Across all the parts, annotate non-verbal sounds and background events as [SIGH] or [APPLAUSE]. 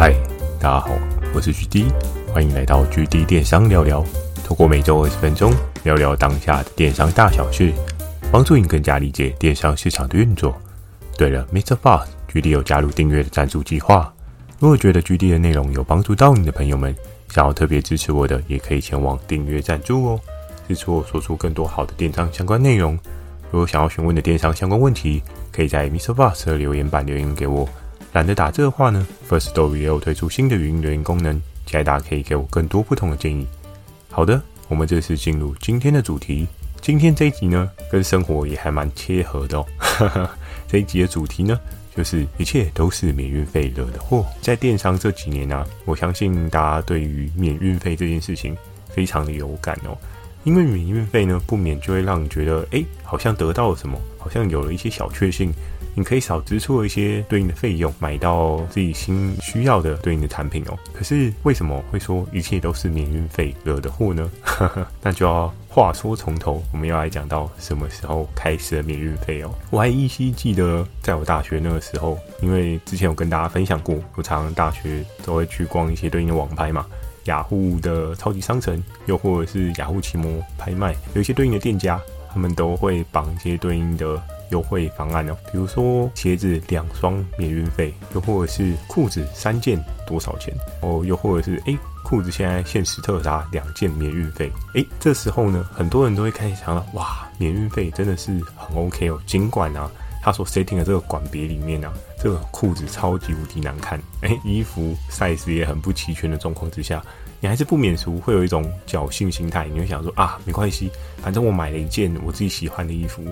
嗨，大家好，我是 GD，欢迎来到 GD 电商聊聊。透过每周二十分钟聊聊当下的电商大小事，帮助你更加理解电商市场的运作。对了，Mr. Boss，GD 有加入订阅的赞助计划。如果觉得 GD 的内容有帮助到你的朋友们，想要特别支持我的，也可以前往订阅赞助哦，支持我说出更多好的电商相关内容。如果想要询问的电商相关问题，可以在 Mr. Boss 的留言板留言给我。懒得打字的话呢 First Story 也有推出新的语音留言功能，期待大家可以给我更多不同的建议。好的，我们正式进入今天的主题。今天这一集呢，跟生活也还蛮切合的哦。[LAUGHS] 这一集的主题呢，就是一切都是免运费惹的祸。在电商这几年呢、啊，我相信大家对于免运费这件事情非常的有感哦。因为免运费呢，不免就会让你觉得，哎，好像得到了什么，好像有了一些小确幸。你可以少支出一些对应的费用，买到自己心需要的对应的产品哦。可是为什么会说一切都是免运费惹的祸呢？那就要话说从头，我们要来讲到什么时候开始的免运费哦。我还依稀记得，在我大学那个时候，因为之前有跟大家分享过，我常常大学都会去逛一些对应的网拍嘛，雅虎的超级商城，又或者是雅虎奇摩拍卖，有一些对应的店家，他们都会绑一些对应的。优惠方案哦，比如说鞋子两双免运费，又或者是裤子三件多少钱哦，又或者是诶，裤子现在限时特价两件免运费，诶，这时候呢，很多人都会开始想到，哇，免运费真的是很 OK 哦，尽管啊，他所 setting 的这个管别里面啊，这个裤子超级无敌难看，诶，衣服 size 也很不齐全的状况之下，你还是不免俗会有一种侥幸心态，你会想说啊，没关系，反正我买了一件我自己喜欢的衣服。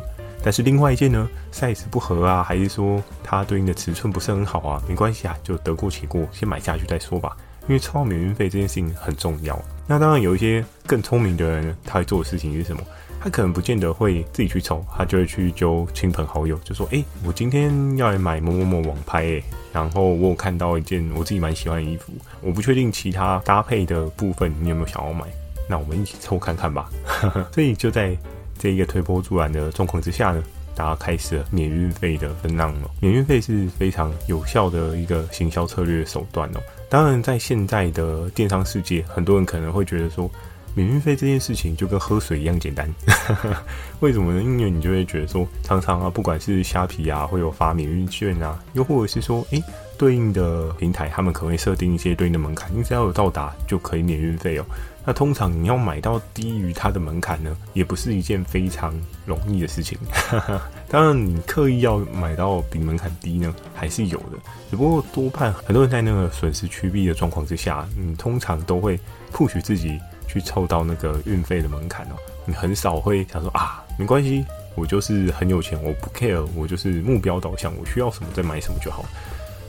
但是另外一件呢，size 不合啊，还是说它对应的尺寸不是很好啊？没关系啊，就得过且过，先买下去再说吧。因为超免运费这件事情很重要。那当然有一些更聪明的人，他会做的事情是什么？他可能不见得会自己去抽，他就会去揪亲朋好友，就说：“哎，我今天要来买某某某网拍，哎，然后我有看到一件我自己蛮喜欢的衣服，我不确定其他搭配的部分你有没有想要买？那我们一起抽看看吧。[LAUGHS] ”所以就在。这一个推波助澜的状况之下呢，大家开始了免运费的分浪了。免运费是非常有效的一个行销策略手段哦。当然，在现在的电商世界，很多人可能会觉得说，免运费这件事情就跟喝水一样简单。[LAUGHS] 为什么呢？因为你就会觉得说，常常啊，不管是虾皮啊，会有发免运券啊，又或者是说，诶，对应的平台，他们可能会设定一些对应的门槛，你只要有到达就可以免运费哦。那通常你要买到低于它的门槛呢，也不是一件非常容易的事情。[LAUGHS] 当然，你刻意要买到比门槛低呢，还是有的。只不过多半很多人在那个损失趋避的状况之下，你通常都会 push 自己去凑到那个运费的门槛哦。你很少会想说啊，没关系，我就是很有钱，我不 care，我就是目标导向，我需要什么再买什么就好。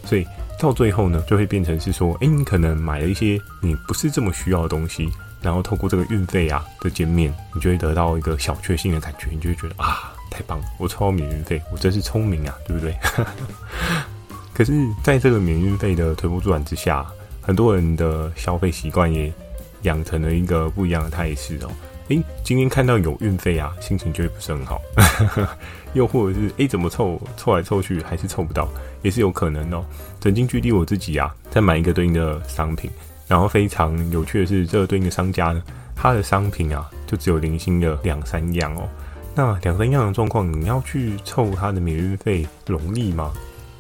所以到最后呢，就会变成是说，诶，你可能买了一些你不是这么需要的东西。然后透过这个运费啊的减免，你就会得到一个小确幸的感觉，你就会觉得啊，太棒了，我抽到免运费，我真是聪明啊，对不对？[LAUGHS] 可是，在这个免运费的推波助澜之下，很多人的消费习惯也养成了一个不一样的态势哦。诶，今天看到有运费啊，心情就会不是很好。[LAUGHS] 又或者是诶，怎么凑凑来凑去还是凑不到，也是有可能哦。曾经距离我自己啊，再买一个对应的商品。然后非常有趣的是，这个对应的商家呢，他的商品啊，就只有零星的两三样哦。那两三样的状况，你要去凑他的免运费容易吗？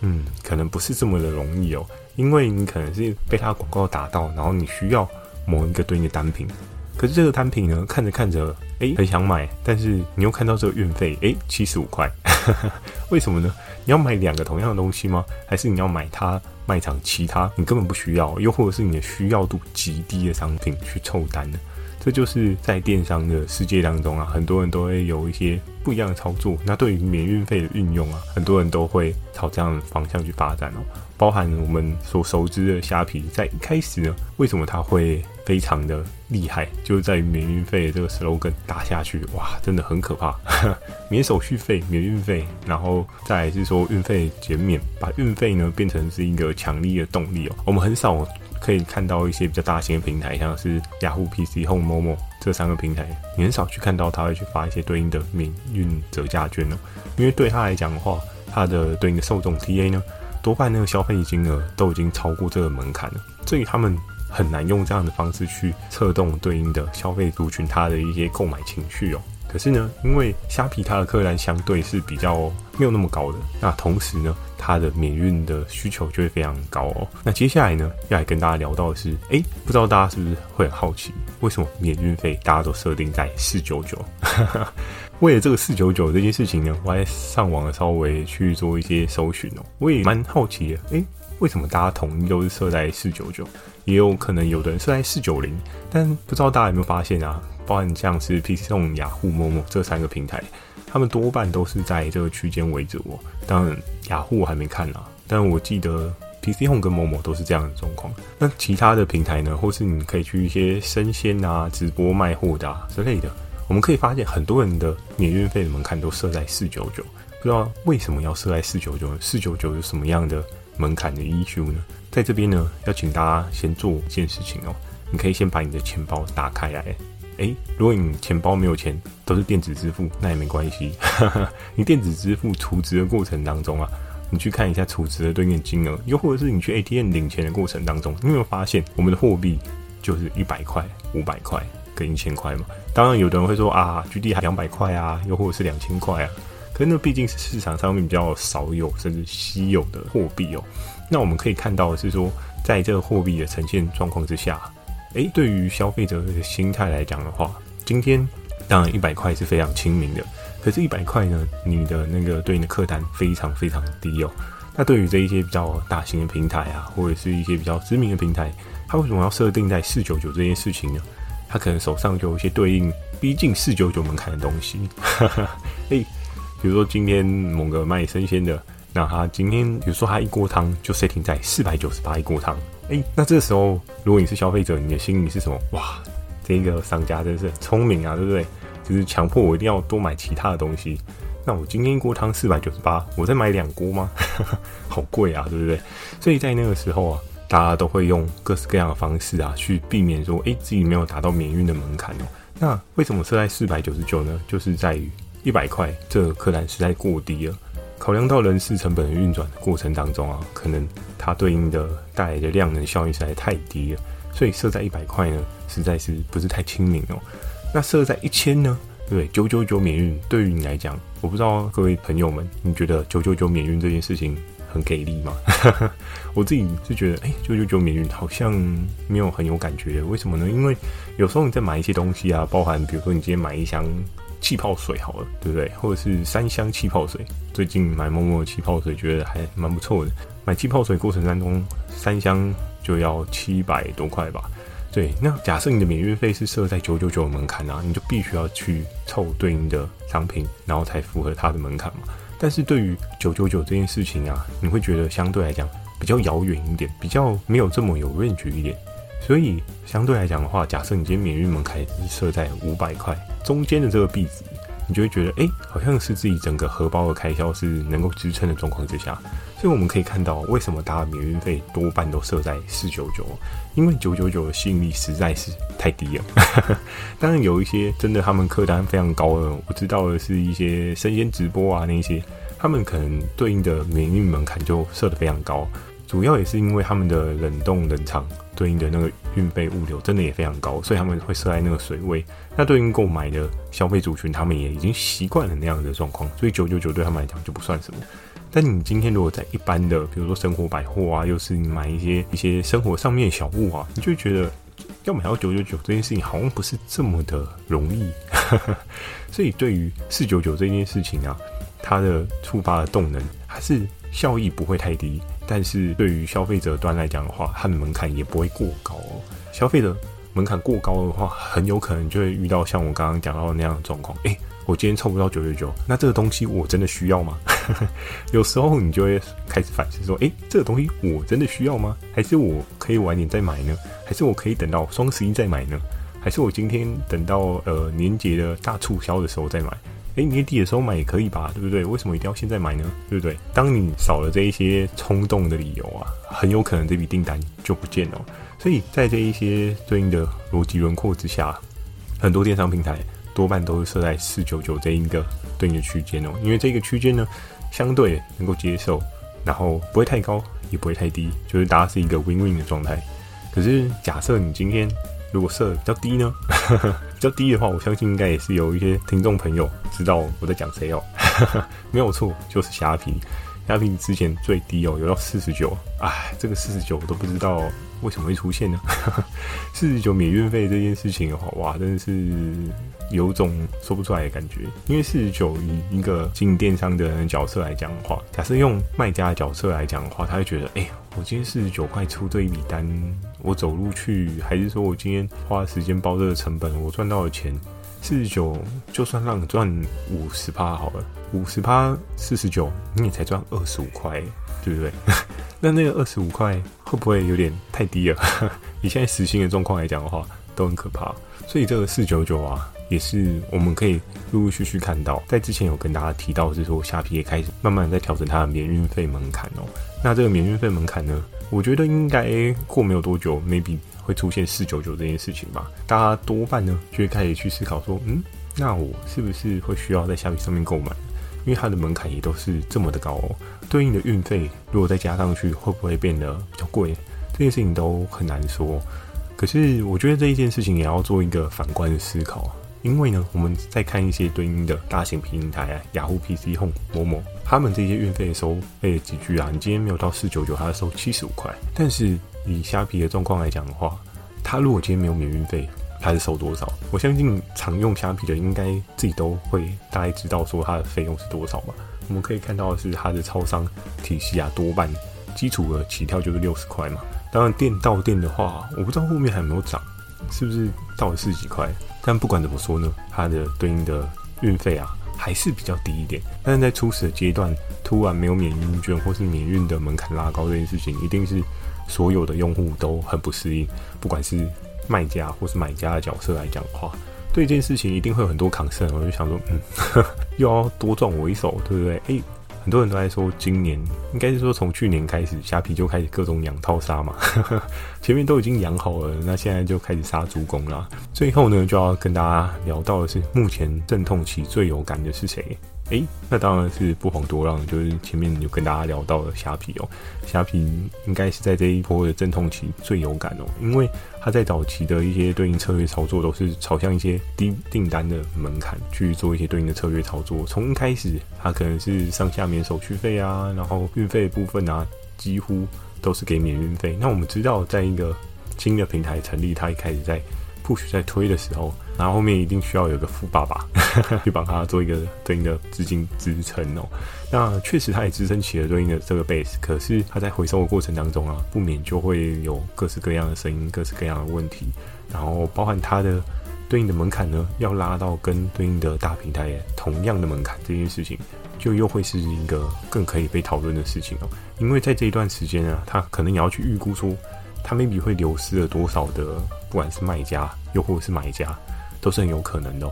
嗯，可能不是这么的容易哦，因为你可能是被他广告打到，然后你需要某一个对应的单品，可是这个单品呢，看着看着，诶，很想买，但是你又看到这个运费，诶，七十五块，[LAUGHS] 为什么呢？你要买两个同样的东西吗？还是你要买它？卖场其他你根本不需要，又或者是你的需要度极低的商品去凑单呢，这就是在电商的世界当中啊，很多人都会有一些不一样的操作。那对于免运费的运用啊，很多人都会朝这样的方向去发展哦。包含我们所熟知的虾皮，在一开始呢，为什么它会非常的厉害？就是在于免运费的这个 slogan 打下去，哇，真的很可怕！[LAUGHS] 免手续费、免运费，然后再来是说运费减免，把运费呢变成是一个强力的动力哦。我们很少可以看到一些比较大型的平台，像是雅虎 PC、Home、Momo 这三个平台，你很少去看到他会去发一些对应的免运折价券哦。因为对他来讲的话，他的对应的受众 TA 呢，多半那个消费金额都已经超过这个门槛了，所以他们很难用这样的方式去策动对应的消费族群他的一些购买情绪哦。可是呢，因为虾皮它的客单相对是比较没有那么高的，那同时呢，它的免运的需求就会非常高哦。那接下来呢，要来跟大家聊到的是，哎，不知道大家是不是会很好奇，为什么免运费大家都设定在四九九？[LAUGHS] 为了这个四九九这件事情呢，我还上网稍微去做一些搜寻哦，我也蛮好奇的，哎，为什么大家统一都是设在四九九？也有可能有的人设在四九零，但不知道大家有没有发现啊？包含像是 PC Home、雅虎、某某这三个平台，他们多半都是在这个区间为主哦。当然，雅虎我还没看啊，但我记得 PC Home 跟某某都是这样的状况。那其他的平台呢，或是你可以去一些生鲜啊、直播卖货的啊之类的，我们可以发现很多人的免运费的门槛都设在四九九。不知道为什么要设在四九九？四九九有什么样的门槛的 issue 呢？在这边呢，要请大家先做一件事情哦，你可以先把你的钱包打开来。诶，如果你钱包没有钱，都是电子支付，那也没关系。[LAUGHS] 你电子支付储值的过程当中啊，你去看一下储值的对应金额，又或者是你去 ATM 领钱的过程当中，你有没有发现我们的货币就是一百块、五百块跟一千块嘛？当然，有的人会说啊，GD 还两百块啊，又或者是两千块啊。可是那毕竟是市场上面比较少有甚至稀有的货币哦。那我们可以看到的是说，在这个货币的呈现状况之下。诶，对于消费者的心态来讲的话，今天当然一百块是非常亲民的，可是，一百块呢，你的那个对应的客单非常非常低哦。那对于这一些比较大型的平台啊，或者是一些比较知名的平台，它为什么要设定在四九九这件事情呢？它可能手上就有一些对应逼近四九九门槛的东西。[LAUGHS] 诶，比如说今天某个卖生鲜的，那他今天比如说他一锅汤就设定在四百九十八一锅汤。哎，那这时候，如果你是消费者，你的心里是什么？哇，这个商家真是聪明啊，对不对？就是强迫我一定要多买其他的东西。那我今天一锅汤四百九十八，我再买两锅吗？[LAUGHS] 好贵啊，对不对？所以在那个时候啊，大家都会用各式各样的方式啊，去避免说，哎，自己没有达到免运的门槛哦。那为什么设在四百九十九呢？就是在于一百块这个客单实在过低了。考量到人事成本的运转的过程当中啊，可能它对应的带来的量能效应实在太低了，所以设在一百块呢，实在是不是太亲民哦。那设在一千呢？对不对？九九九免运，对于你来讲，我不知道各位朋友们，你觉得九九九免运这件事情很给力吗？[LAUGHS] 我自己是觉得，哎，九九九免运好像没有很有感觉。为什么呢？因为有时候你在买一些东西啊，包含比如说你今天买一箱。气泡水好了，对不对？或者是三箱气泡水，最近买某某的气泡水，觉得还蛮不错的。买气泡水过程当中，三箱就要七百多块吧？对，那假设你的免运费是设在九九九的门槛啊，你就必须要去凑对应的商品，然后才符合它的门槛嘛。但是对于九九九这件事情啊，你会觉得相对来讲比较遥远一点，比较没有这么有认知一点。所以相对来讲的话，假设你今天免运门槛设在五百块，中间的这个币值，你就会觉得，哎、好像是自己整个荷包的开销是能够支撑的状况之下。所以我们可以看到，为什么大家免运费多半都设在四九九，因为九九九的吸引力实在是太低了。[LAUGHS] 当然有一些真的他们客单非常高的，我知道的是一些生鲜直播啊那些，他们可能对应的免运门槛就设得非常高。主要也是因为他们的冷冻冷藏对应的那个运费物流真的也非常高，所以他们会设在那个水位。那对应购买的消费族群，他们也已经习惯了那样的状况，所以九九九对他们来讲就不算什么。但你今天如果在一般的，比如说生活百货啊，又是你买一些一些生活上面小物啊，你就觉得要买到九九九这件事情好像不是这么的容易。[LAUGHS] 所以对于四九九这件事情啊，它的触发的动能还是效益不会太低。但是对于消费者端来讲的话，它的门槛也不会过高。消费者门槛过高的话，很有可能就会遇到像我刚刚讲到的那样的状况。诶，我今天凑不到九九九，那这个东西我真的需要吗？[LAUGHS] 有时候你就会开始反思说，诶，这个东西我真的需要吗？还是我可以晚点再买呢？还是我可以等到双十一再买呢？还是我今天等到呃年节的大促销的时候再买？诶，年底的时候买也可以吧，对不对？为什么一定要现在买呢？对不对？当你少了这一些冲动的理由啊，很有可能这笔订单就不见了。所以在这一些对应的逻辑轮廓之下，很多电商平台多半都是设在四九九这一个对应的区间哦，因为这个区间呢，相对能够接受然后不会太高，也不会太低，就是大家是一个 win-win 的状态。可是假设你今天如果设比较低呢？[LAUGHS] 比较低的话，我相信应该也是有一些听众朋友知道我在讲谁哦。[LAUGHS] 没有错，就是虾皮。虾皮之前最低哦，有到四十九。哎，这个四十九我都不知道为什么会出现呢？四十九免运费这件事情的话，哇，真的是有种说不出来的感觉。因为四十九以一个经营电商的人角色来讲的话，假设用卖家的角色来讲的话，他会觉得，哎，我今天四十九块出这一笔单，我走路去，还是说我今天花时间包这个成本，我赚到的钱。四十九，就算让你赚五十趴好了，五十趴四十九，你也才赚二十五块，对不对？[LAUGHS] 那那个二十五块会不会有点太低了？[LAUGHS] 以现在时薪的状况来讲的话，都很可怕。所以这个四九九啊，也是我们可以陆陆续续看到。在之前有跟大家提到，是说虾皮也开始慢慢在调整它的免运费门槛哦。那这个免运费门槛呢，我觉得应该过没有多久，maybe。会出现四九九这件事情吧？大家多半呢就会开始去思考说，嗯，那我是不是会需要在虾皮上面购买？因为它的门槛也都是这么的高哦，对应的运费如果再加上去，会不会变得比较贵？这件事情都很难说。可是我觉得这一件事情也要做一个反观的思考，因为呢，我们在看一些对应的大型平台啊，雅虎 PC Home、某某，他们这些运费收费几句啊，你今天没有到四九九，他收七十五块，但是。以虾皮的状况来讲的话，他如果今天没有免运费，他是收多少？我相信常用虾皮的应该自己都会大概知道说它的费用是多少吧。我们可以看到的是它的超商体系啊，多半基础的起跳就是六十块嘛。当然店到店的话，我不知道后面还有没有涨，是不是到了四十几块？但不管怎么说呢，它的对应的运费啊还是比较低一点。但是在初始的阶段，突然没有免运券或是免运的门槛拉高这件事情，一定是。所有的用户都很不适应，不管是卖家或是买家的角色来讲的话，对这件事情一定会有很多抗胜。我就想说，嗯，[LAUGHS] 又要多赚我一手，对不对？诶，很多人都在说，今年应该是说从去年开始，虾皮就开始各种养套杀嘛，[LAUGHS] 前面都已经养好了，那现在就开始杀猪工了。最后呢，就要跟大家聊到的是，目前阵痛期最有感的是谁？诶，那当然是不遑多让，就是前面有跟大家聊到的虾皮哦。虾皮应该是在这一波的阵痛期最有感哦，因为它在早期的一些对应策略操作都是朝向一些低订单的门槛去做一些对应的策略操作。从一开始，它可能是上下免手续费啊，然后运费部分啊，几乎都是给免运费。那我们知道，在一个新的平台成立，它一开始在 push 在推的时候。然后后面一定需要有个富爸爸 [LAUGHS] 去帮他做一个对应的资金支撑哦。那确实他也支撑起了对应的这个 base，可是他在回收的过程当中啊，不免就会有各式各样的声音、各式各样的问题。然后包含他的对应的门槛呢，要拉到跟对应的大平台同样的门槛，这件事情就又会是一个更可以被讨论的事情哦。因为在这一段时间啊，他可能也要去预估说，他 maybe 会流失了多少的，不管是卖家又或者是买家。都是很有可能的。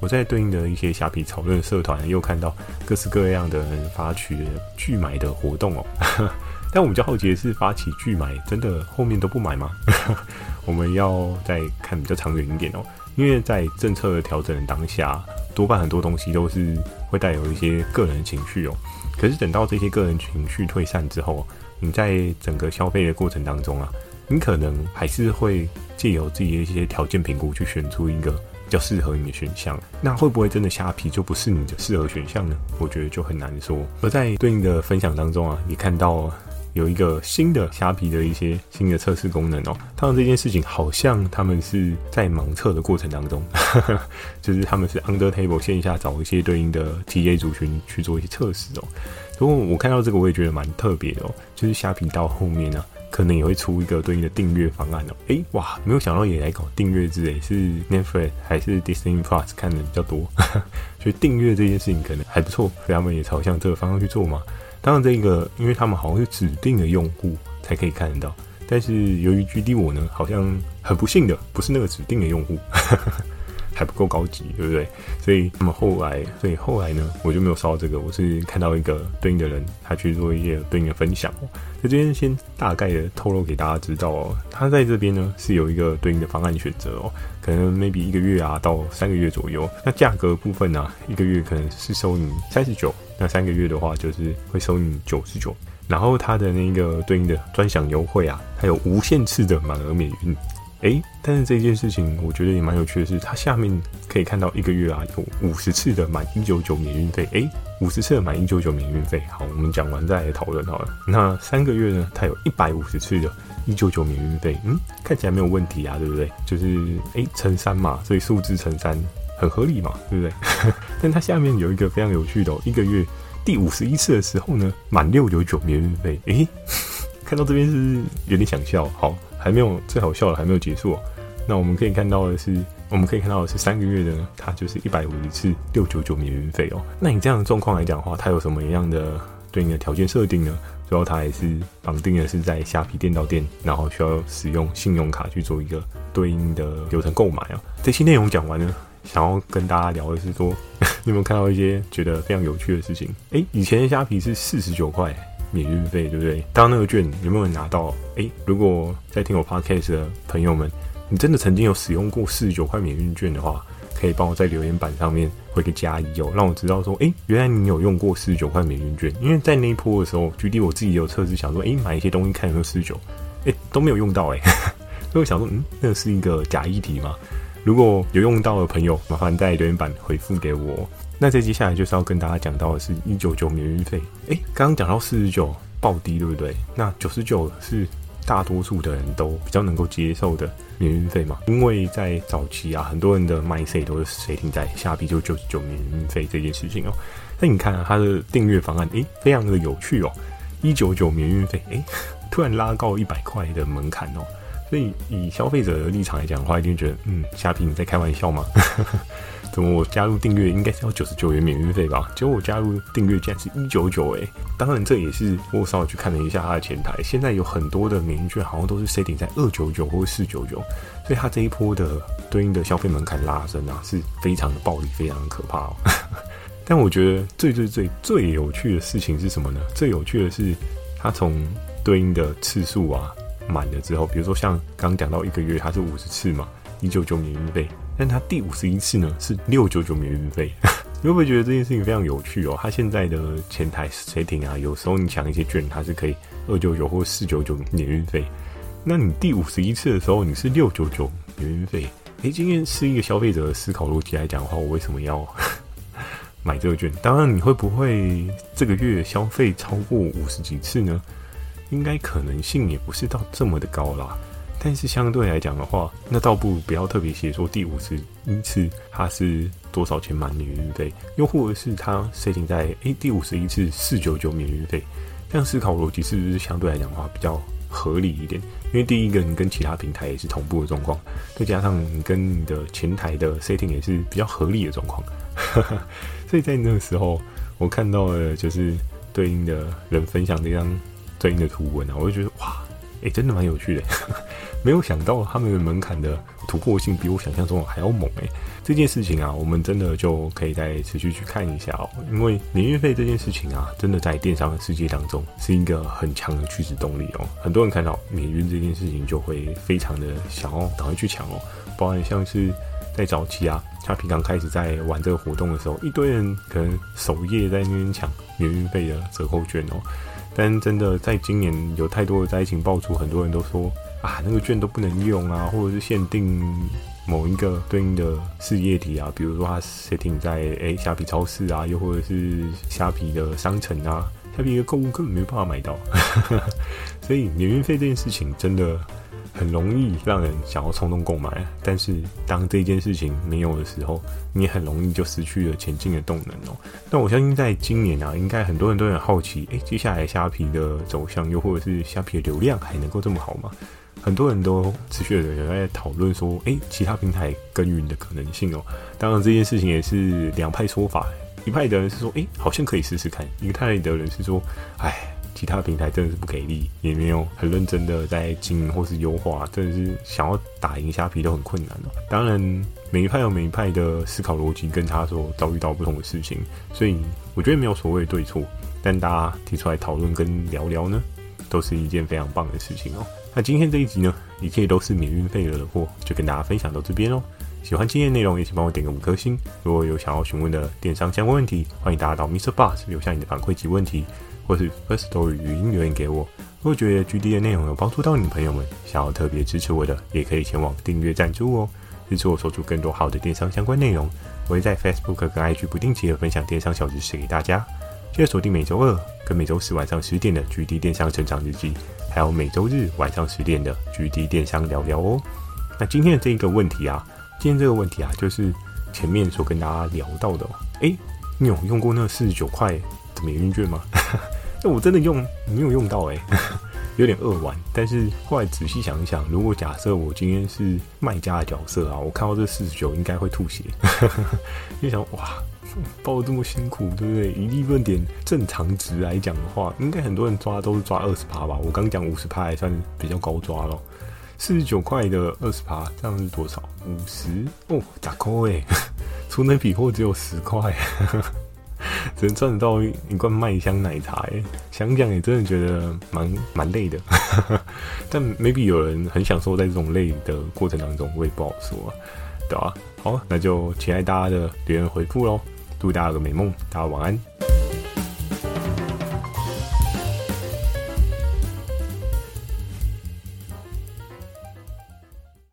我在对应的一些虾皮讨论社团，又看到各式各样的人发起拒买的活动哦。[LAUGHS] 但我比较好奇的是，发起拒买真的后面都不买吗？[LAUGHS] 我们要再看比较长远一点哦。因为在政策的调整的当下，多半很多东西都是会带有一些个人情绪哦。可是等到这些个人情绪退散之后，你在整个消费的过程当中啊。你可能还是会借由自己的一些条件评估，去选出一个比较适合你的选项。那会不会真的虾皮就不是你的适合选项呢？我觉得就很难说。而在对应的分享当中啊，你看到有一个新的虾皮的一些新的测试功能哦。当然这件事情好像他们是在盲测的过程当中，[LAUGHS] 就是他们是 under table 线下找一些对应的 TA 族群去做一些测试哦。不过我看到这个我也觉得蛮特别的哦，就是虾皮到后面呢、啊。可能也会出一个对应的订阅方案哦。诶，哇，没有想到也来搞订阅制诶，是 Netflix 还是 Disney Plus 看的比较多，[LAUGHS] 所以订阅这件事情可能还不错，所以他们也朝向这个方向去做嘛。当然，这个因为他们好像是指定的用户才可以看得到，但是由于 GD 我呢，好像很不幸的不是那个指定的用户。还不够高级，对不对？所以那么后来，所以后来呢，我就没有烧这个。我是看到一个对应的人，他去做一些对应的分享哦。在这边先大概的透露给大家知道哦，他在这边呢是有一个对应的方案选择哦，可能 maybe 一个月啊到三个月左右。那价格部分呢，一个月可能是收你三十九，那三个月的话就是会收你九十九。然后它的那个对应的专享优惠啊，还有无限次的满额免运。诶，但是这件事情我觉得也蛮有趣的是，它下面可以看到一个月啊有五十次的满一九九免运费。诶，五十次的满一九九免运费。好，我们讲完再来讨论好了。那三个月呢，它有一百五十次的一九九免运费。嗯，看起来没有问题啊，对不对？就是诶乘三嘛，所以数字乘三很合理嘛，对不对？[LAUGHS] 但它下面有一个非常有趣的哦，一个月第五十一次的时候呢，满六九九免运费。诶，[LAUGHS] 看到这边是有点想笑。好。还没有最好笑的还没有结束哦，那我们可以看到的是，我们可以看到的是三个月的，它就是一百五十次六九九免运费哦。那你这样的状况来讲的话，它有什么样的对应的条件设定呢？主要它也是绑定的是在虾皮店到店，然后需要使用信用卡去做一个对应的流程购买啊。这期内容讲完呢，想要跟大家聊的是说，[LAUGHS] 你有没有看到一些觉得非常有趣的事情？诶，以前的虾皮是四十九块。免运费对不对？当那个券有没有人拿到？诶，如果在听我 podcast 的朋友们，你真的曾经有使用过四十九块免运券的话，可以帮我在留言板上面回个加一哦，让我知道说，诶，原来你有用过四十九块免运券。因为在那一波的时候，举例我自己有测试，想说，诶，买一些东西看有没有四十九，诶，都没有用到诶，[LAUGHS] 所以我想说，嗯，那是一个假议题吗？如果有用到的朋友，麻烦在留言板回复给我。那这接下来就是要跟大家讲到的是一九九免运费。诶，刚刚讲到四十九暴低，对不对？那九十九是大多数的人都比较能够接受的免运费嘛？因为在早期啊，很多人的 mindset 都是谁停在虾皮就九十九免运费这件事情哦。那你看啊，它的订阅方案，诶，非常的有趣哦。一九九免运费，诶，突然拉高一百块的门槛哦。所以以消费者的立场来讲的话，一定觉得，嗯，虾皮你在开玩笑吗？怎么我加入订阅应该是要九十九元免运费吧？结果我加入订阅竟然是一九九诶！当然这也是我稍微去看了一下它的前台，现在有很多的免运券好像都是 setting 在二九九或四九九，所以它这一波的对应的消费门槛拉升啊，是非常的暴力，非常的可怕哦。[LAUGHS] 但我觉得最最最最有趣的事情是什么呢？最有趣的是它从对应的次数啊。满了之后，比如说像刚讲到一个月它是五十次嘛，一九九免运费，但它第五十一次呢是六九九免运费，[LAUGHS] 你会不会觉得这件事情非常有趣哦？它现在的前台 setting 啊，有时候你抢一些券，它是可以二九九或四九九免运费，那你第五十一次的时候你是六九九免运费，诶，今天是一个消费者的思考逻辑来讲的话，我为什么要 [LAUGHS] 买这个券？当然，你会不会这个月消费超过五十几次呢？应该可能性也不是到这么的高啦，但是相对来讲的话，那倒不不要特别写说第五十一次它是多少钱满免运费，又或者是它设定在诶、第五十一次四九九免运费，这样思考逻辑是不是相对来讲的话比较合理一点？因为第一个你跟其他平台也是同步的状况，再加上你跟你的前台的 setting 也是比较合理的状况，[LAUGHS] 所以在那个时候我看到了就是对应的人分享这张。对应的图文啊，我就觉得哇，哎、真的蛮有趣的，[LAUGHS] 没有想到他们的门槛的突破性比我想象中的还要猛哎！这件事情啊，我们真的就可以再持续去看一下哦，因为免运费这件事情啊，真的在电商的世界当中是一个很强的驱使动力哦。很多人看到免运这件事情，就会非常的想要赶快去抢哦，包含像是在早期啊，他平常开始在玩这个活动的时候，一堆人可能首页在那边抢免运费的折扣券哦。但真的在今年有太多的灾情爆出，很多人都说啊，那个券都不能用啊，或者是限定某一个对应的事业体啊，比如说它设定在诶虾皮超市啊，又或者是虾皮的商城啊，虾皮的购物根本没有办法买到，[LAUGHS] 所以免运费这件事情真的。很容易让人想要冲动购买，但是当这件事情没有的时候，你很容易就失去了前进的动能哦。那我相信在今年啊，应该很多人都很好奇，诶、接下来虾皮的走向，又或者是虾皮的流量还能够这么好吗？很多人都持续的有在讨论说，诶、其他平台耕耘的可能性哦。当然这件事情也是两派说法，一派的人是说，诶、好像可以试试看；一派的人是说，哎。其他平台真的是不给力，也没有很认真的在经营或是优化，真的是想要打赢虾皮都很困难哦。当然，每一派有每一派的思考逻辑，跟他说遭遇到不同的事情，所以我觉得没有所谓的对错，但大家提出来讨论跟聊聊呢，都是一件非常棒的事情哦。那今天这一集呢，一切都是免运费的货，就跟大家分享到这边哦。喜欢今天内容，也请帮我点个五颗星。如果有想要询问的电商相关问题，欢迎大家到 MixerBox 留下你的反馈及问题。或是 First Story 语音留言给我。如果觉得 GD 的内容有帮助到你朋友们，想要特别支持我的，也可以前往订阅赞助哦，支持我说出更多好的电商相关内容。我会在 Facebook 跟 IG 不定期的分享电商小知识给大家。记得锁定每周二跟每周四晚上十点的 GD 电商成长日记，还有每周日晚上十点的 GD 电商聊聊哦。那今天的这一个问题啊，今天这个问题啊，就是前面所跟大家聊到的。诶，你有用过那四十九块的免运券吗？那我真的用没有用到诶，[LAUGHS] 有点扼腕。但是后来仔细想一想，如果假设我今天是卖家的角色啊，我看到这四十九应该会吐血。[LAUGHS] 就想哇，包的这么辛苦，对不对？以利润点正常值来讲的话，应该很多人抓都是抓二十趴吧？我刚讲五十趴还算比较高抓咯。四十九块的二十趴，这样是多少？五十哦，咋扣诶？[LAUGHS] 出那笔货只有十块。[LAUGHS] 只能赚得到一罐麦香奶茶哎，想想也真的觉得蛮蛮累的，[LAUGHS] 但 maybe 有人很享受在这种累的过程当中，我也不好说，对吧？好，那就期待大家的留言回复喽，祝大家有个美梦，大家晚安。